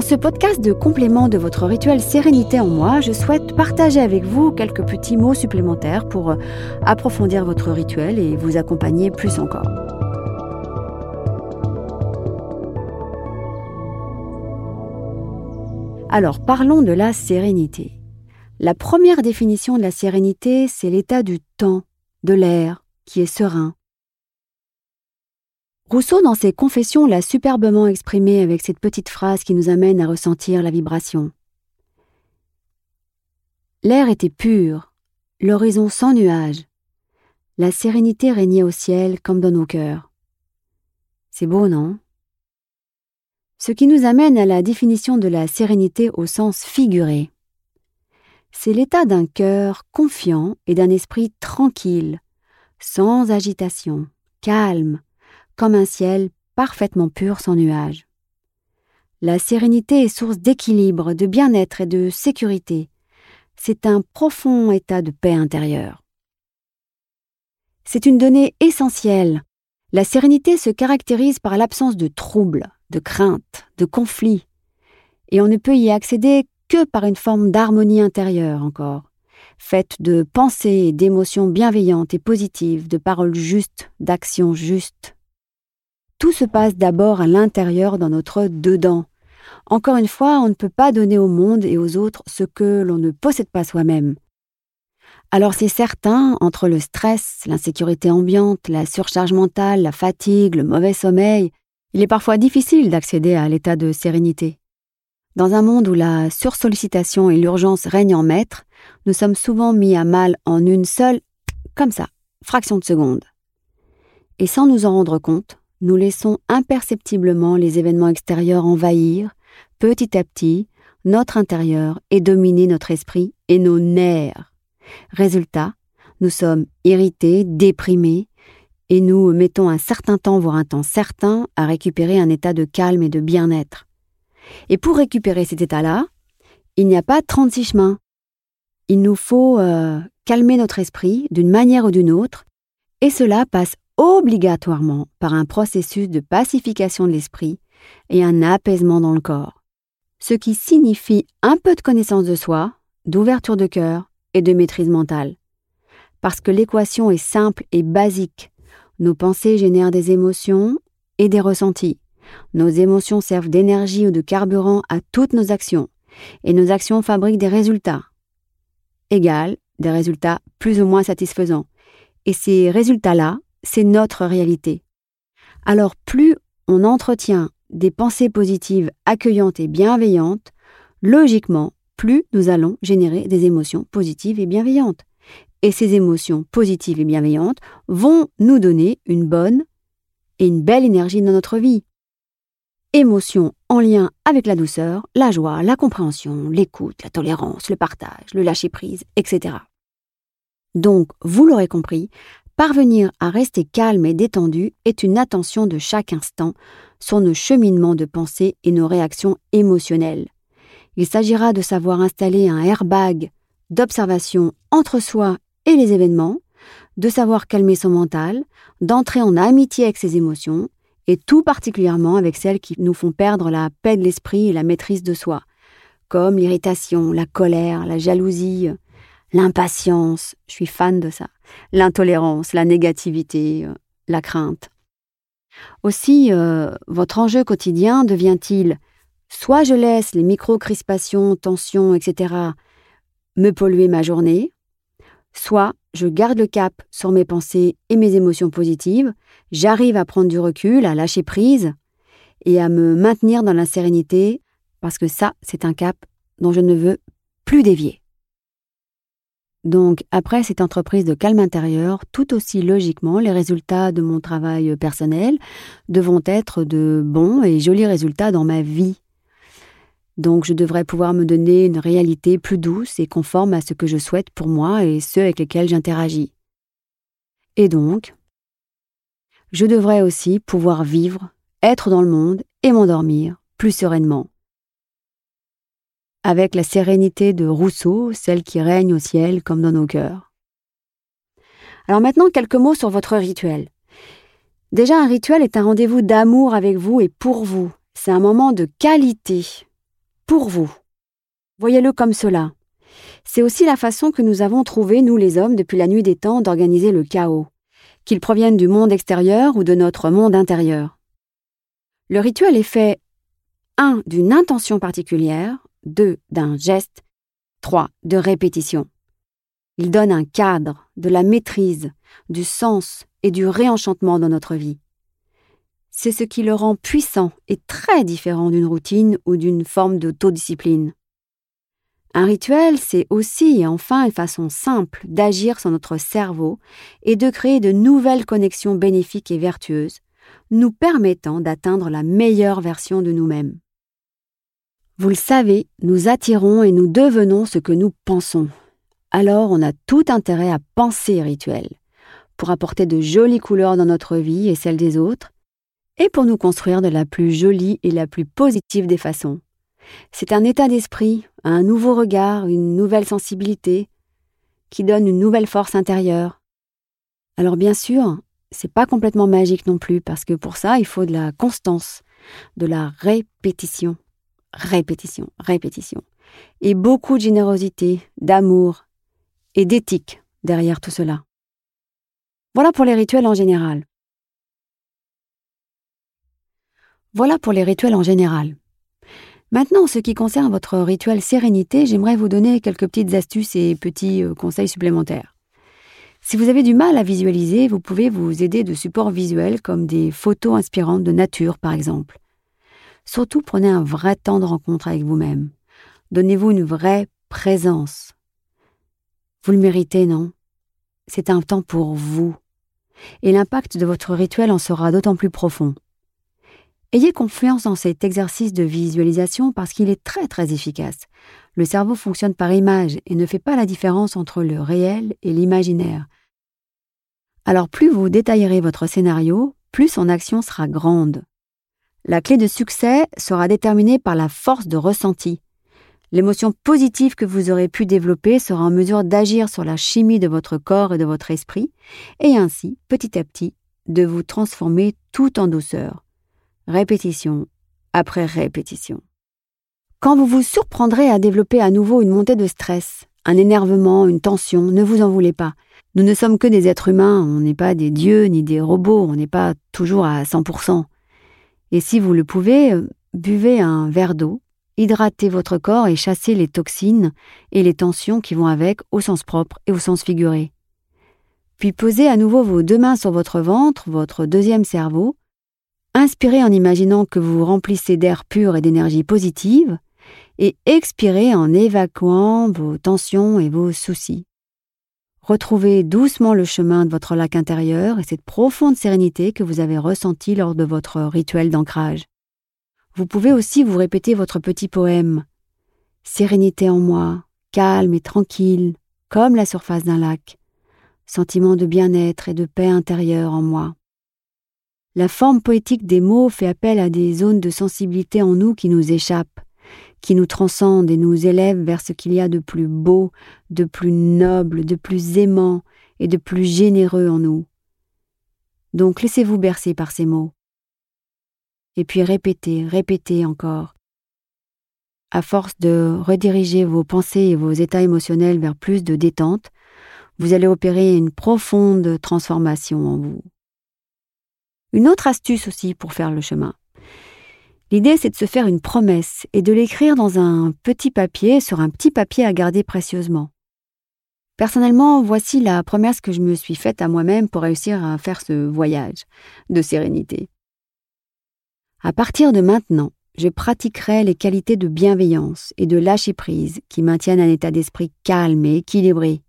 Dans ce podcast de complément de votre rituel Sérénité en moi, je souhaite partager avec vous quelques petits mots supplémentaires pour approfondir votre rituel et vous accompagner plus encore. Alors parlons de la sérénité. La première définition de la sérénité, c'est l'état du temps, de l'air, qui est serein, Rousseau, dans ses Confessions, l'a superbement exprimé avec cette petite phrase qui nous amène à ressentir la vibration. L'air était pur, l'horizon sans nuages, la sérénité régnait au ciel comme dans nos cœurs. C'est beau, non? Ce qui nous amène à la définition de la sérénité au sens figuré. C'est l'état d'un cœur confiant et d'un esprit tranquille, sans agitation, calme, comme un ciel parfaitement pur sans nuages. La sérénité est source d'équilibre, de bien-être et de sécurité. C'est un profond état de paix intérieure. C'est une donnée essentielle. La sérénité se caractérise par l'absence de troubles, de craintes, de conflits. Et on ne peut y accéder que par une forme d'harmonie intérieure encore, faite de pensées et d'émotions bienveillantes et positives, de paroles justes, d'actions justes. Tout se passe d'abord à l'intérieur dans notre dedans. Encore une fois, on ne peut pas donner au monde et aux autres ce que l'on ne possède pas soi-même. Alors c'est certain, entre le stress, l'insécurité ambiante, la surcharge mentale, la fatigue, le mauvais sommeil, il est parfois difficile d'accéder à l'état de sérénité. Dans un monde où la sursollicitation et l'urgence règnent en maître, nous sommes souvent mis à mal en une seule, comme ça, fraction de seconde. Et sans nous en rendre compte, nous laissons imperceptiblement les événements extérieurs envahir, petit à petit, notre intérieur et dominer notre esprit et nos nerfs. Résultat, nous sommes irrités, déprimés, et nous mettons un certain temps, voire un temps certain, à récupérer un état de calme et de bien-être. Et pour récupérer cet état-là, il n'y a pas 36 chemins. Il nous faut euh, calmer notre esprit d'une manière ou d'une autre, et cela passe obligatoirement par un processus de pacification de l'esprit et un apaisement dans le corps, ce qui signifie un peu de connaissance de soi, d'ouverture de cœur et de maîtrise mentale. Parce que l'équation est simple et basique. Nos pensées génèrent des émotions et des ressentis. Nos émotions servent d'énergie ou de carburant à toutes nos actions, et nos actions fabriquent des résultats. Égal, des résultats plus ou moins satisfaisants. Et ces résultats-là c'est notre réalité. Alors plus on entretient des pensées positives accueillantes et bienveillantes, logiquement, plus nous allons générer des émotions positives et bienveillantes. Et ces émotions positives et bienveillantes vont nous donner une bonne et une belle énergie dans notre vie. Émotions en lien avec la douceur, la joie, la compréhension, l'écoute, la tolérance, le partage, le lâcher-prise, etc. Donc, vous l'aurez compris, Parvenir à rester calme et détendu est une attention de chaque instant sur nos cheminements de pensée et nos réactions émotionnelles. Il s'agira de savoir installer un airbag d'observation entre soi et les événements, de savoir calmer son mental, d'entrer en amitié avec ses émotions, et tout particulièrement avec celles qui nous font perdre la paix de l'esprit et la maîtrise de soi, comme l'irritation, la colère, la jalousie, l'impatience, je suis fan de ça, l'intolérance, la négativité, euh, la crainte. Aussi, euh, votre enjeu quotidien devient-il soit je laisse les micro-crispations, tensions, etc. me polluer ma journée, soit je garde le cap sur mes pensées et mes émotions positives, j'arrive à prendre du recul, à lâcher prise et à me maintenir dans la sérénité, parce que ça, c'est un cap dont je ne veux plus dévier. Donc, après cette entreprise de calme intérieur, tout aussi logiquement, les résultats de mon travail personnel devront être de bons et jolis résultats dans ma vie. Donc, je devrais pouvoir me donner une réalité plus douce et conforme à ce que je souhaite pour moi et ceux avec lesquels j'interagis. Et donc, je devrais aussi pouvoir vivre, être dans le monde et m'endormir plus sereinement avec la sérénité de Rousseau, celle qui règne au ciel comme dans nos cœurs. Alors maintenant, quelques mots sur votre rituel. Déjà, un rituel est un rendez-vous d'amour avec vous et pour vous. C'est un moment de qualité pour vous. Voyez-le comme cela. C'est aussi la façon que nous avons trouvé, nous les hommes, depuis la nuit des temps, d'organiser le chaos, qu'il provienne du monde extérieur ou de notre monde intérieur. Le rituel est fait 1. d'une intention particulière, 2. d'un geste, 3. de répétition. Il donne un cadre, de la maîtrise, du sens et du réenchantement dans notre vie. C'est ce qui le rend puissant et très différent d'une routine ou d'une forme d'autodiscipline. Un rituel, c'est aussi et enfin une façon simple d'agir sur notre cerveau et de créer de nouvelles connexions bénéfiques et vertueuses, nous permettant d'atteindre la meilleure version de nous-mêmes. Vous le savez, nous attirons et nous devenons ce que nous pensons. Alors on a tout intérêt à penser rituel, pour apporter de jolies couleurs dans notre vie et celle des autres, et pour nous construire de la plus jolie et la plus positive des façons. C'est un état d'esprit, un nouveau regard, une nouvelle sensibilité, qui donne une nouvelle force intérieure. Alors bien sûr, c'est pas complètement magique non plus, parce que pour ça, il faut de la constance, de la répétition, répétition, répétition, et beaucoup de générosité, d'amour et d'éthique derrière tout cela. Voilà pour les rituels en général. Voilà pour les rituels en général. Maintenant, en ce qui concerne votre rituel sérénité, j'aimerais vous donner quelques petites astuces et petits euh, conseils supplémentaires. Si vous avez du mal à visualiser, vous pouvez vous aider de supports visuels comme des photos inspirantes de nature, par exemple. Surtout, prenez un vrai temps de rencontre avec vous-même. Donnez-vous une vraie présence. Vous le méritez, non? C'est un temps pour vous. Et l'impact de votre rituel en sera d'autant plus profond. Ayez confiance dans cet exercice de visualisation parce qu'il est très très efficace. Le cerveau fonctionne par image et ne fait pas la différence entre le réel et l'imaginaire. Alors plus vous détaillerez votre scénario, plus son action sera grande. La clé de succès sera déterminée par la force de ressenti. L'émotion positive que vous aurez pu développer sera en mesure d'agir sur la chimie de votre corps et de votre esprit, et ainsi, petit à petit, de vous transformer tout en douceur répétition après répétition. Quand vous vous surprendrez à développer à nouveau une montée de stress, un énervement, une tension, ne vous en voulez pas. Nous ne sommes que des êtres humains, on n'est pas des dieux ni des robots, on n'est pas toujours à 100%. Et si vous le pouvez, euh, buvez un verre d'eau, hydratez votre corps et chassez les toxines et les tensions qui vont avec au sens propre et au sens figuré. Puis posez à nouveau vos deux mains sur votre ventre, votre deuxième cerveau, Inspirez en imaginant que vous vous remplissez d'air pur et d'énergie positive, et expirez en évacuant vos tensions et vos soucis. Retrouvez doucement le chemin de votre lac intérieur et cette profonde sérénité que vous avez ressentie lors de votre rituel d'ancrage. Vous pouvez aussi vous répéter votre petit poème. Sérénité en moi, calme et tranquille, comme la surface d'un lac. Sentiment de bien-être et de paix intérieure en moi. La forme poétique des mots fait appel à des zones de sensibilité en nous qui nous échappent, qui nous transcendent et nous élèvent vers ce qu'il y a de plus beau, de plus noble, de plus aimant et de plus généreux en nous. Donc laissez-vous bercer par ces mots. Et puis répétez, répétez encore. À force de rediriger vos pensées et vos états émotionnels vers plus de détente, vous allez opérer une profonde transformation en vous. Une autre astuce aussi pour faire le chemin. L'idée, c'est de se faire une promesse et de l'écrire dans un petit papier, sur un petit papier à garder précieusement. Personnellement, voici la promesse que je me suis faite à moi-même pour réussir à faire ce voyage de sérénité. À partir de maintenant, je pratiquerai les qualités de bienveillance et de lâcher prise qui maintiennent un état d'esprit calme et équilibré.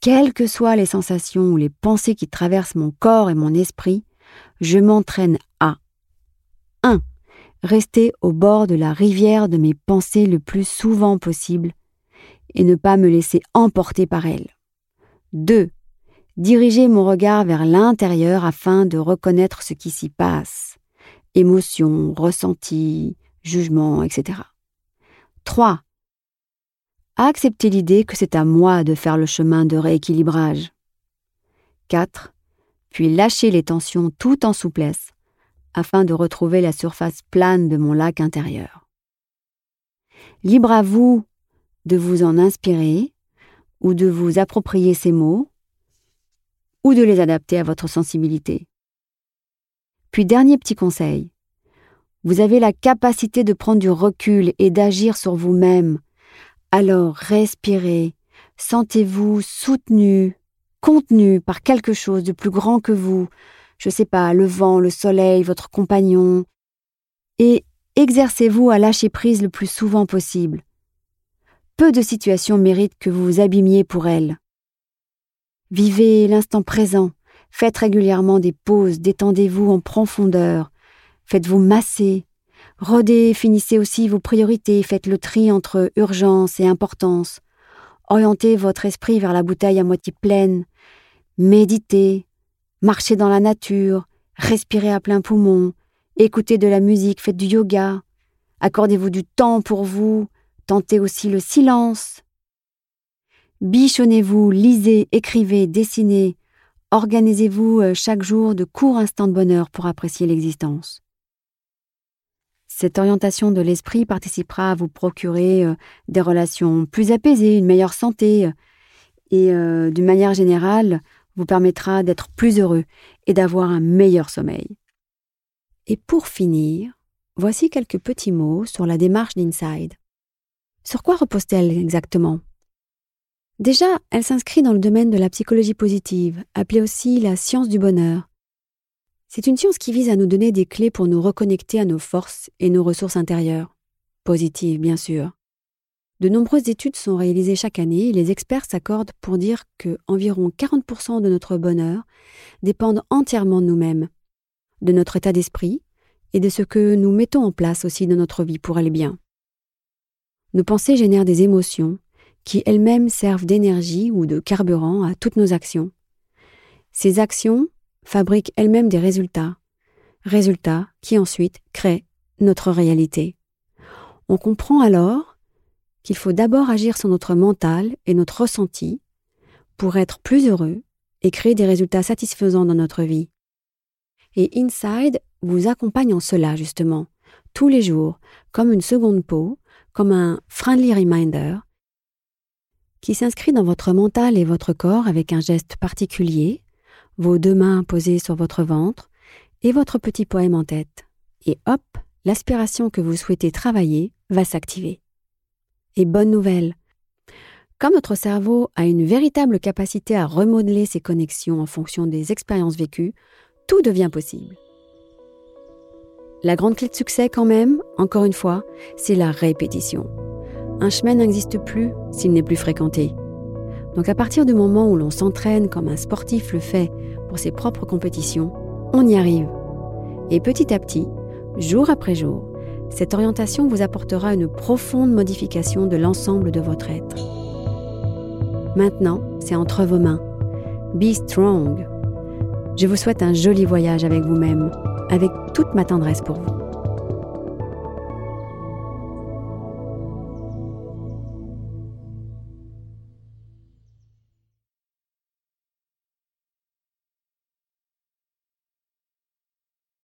Quelles que soient les sensations ou les pensées qui traversent mon corps et mon esprit, je m'entraîne à 1. Rester au bord de la rivière de mes pensées le plus souvent possible et ne pas me laisser emporter par elles. 2. Diriger mon regard vers l'intérieur afin de reconnaître ce qui s'y passe. Émotions, ressentis, jugements, etc. 3. Accepter l'idée que c'est à moi de faire le chemin de rééquilibrage. 4 puis lâcher les tensions tout en souplesse, afin de retrouver la surface plane de mon lac intérieur. Libre à vous de vous en inspirer ou de vous approprier ces mots ou de les adapter à votre sensibilité. Puis dernier petit conseil. Vous avez la capacité de prendre du recul et d'agir sur vous-même. Alors respirez, sentez-vous soutenu, contenu par quelque chose de plus grand que vous, je sais pas, le vent, le soleil, votre compagnon, et exercez-vous à lâcher prise le plus souvent possible. Peu de situations méritent que vous vous abîmiez pour elles. Vivez l'instant présent, faites régulièrement des pauses, détendez-vous en profondeur, faites-vous masser, redéfinissez aussi vos priorités, faites le tri entre urgence et importance, orientez votre esprit vers la bouteille à moitié pleine, méditez, marchez dans la nature, respirez à plein poumon, écoutez de la musique, faites du yoga, accordez-vous du temps pour vous, tentez aussi le silence. Bichonnez-vous, lisez, écrivez, dessinez, organisez-vous euh, chaque jour de courts instants de bonheur pour apprécier l'existence. Cette orientation de l'esprit participera à vous procurer euh, des relations plus apaisées, une meilleure santé, euh, et d'une manière générale, vous permettra d'être plus heureux et d'avoir un meilleur sommeil. Et pour finir, voici quelques petits mots sur la démarche d'Inside. Sur quoi repose-t-elle exactement? Déjà, elle s'inscrit dans le domaine de la psychologie positive, appelée aussi la science du bonheur. C'est une science qui vise à nous donner des clés pour nous reconnecter à nos forces et nos ressources intérieures. Positives, bien sûr. De nombreuses études sont réalisées chaque année et les experts s'accordent pour dire que environ 40% de notre bonheur dépendent entièrement de nous-mêmes, de notre état d'esprit et de ce que nous mettons en place aussi dans notre vie pour aller bien. Nos pensées génèrent des émotions qui elles-mêmes servent d'énergie ou de carburant à toutes nos actions. Ces actions fabriquent elles-mêmes des résultats, résultats qui ensuite créent notre réalité. On comprend alors qu'il faut d'abord agir sur notre mental et notre ressenti pour être plus heureux et créer des résultats satisfaisants dans notre vie. Et Inside vous accompagne en cela justement, tous les jours, comme une seconde peau, comme un friendly reminder, qui s'inscrit dans votre mental et votre corps avec un geste particulier, vos deux mains posées sur votre ventre et votre petit poème en tête. Et hop, l'aspiration que vous souhaitez travailler va s'activer. Et bonne nouvelle. Comme notre cerveau a une véritable capacité à remodeler ses connexions en fonction des expériences vécues, tout devient possible. La grande clé de succès quand même, encore une fois, c'est la répétition. Un chemin n'existe plus s'il n'est plus fréquenté. Donc à partir du moment où l'on s'entraîne comme un sportif le fait pour ses propres compétitions, on y arrive. Et petit à petit, jour après jour, cette orientation vous apportera une profonde modification de l'ensemble de votre être. Maintenant, c'est entre vos mains. Be strong. Je vous souhaite un joli voyage avec vous-même, avec toute ma tendresse pour vous.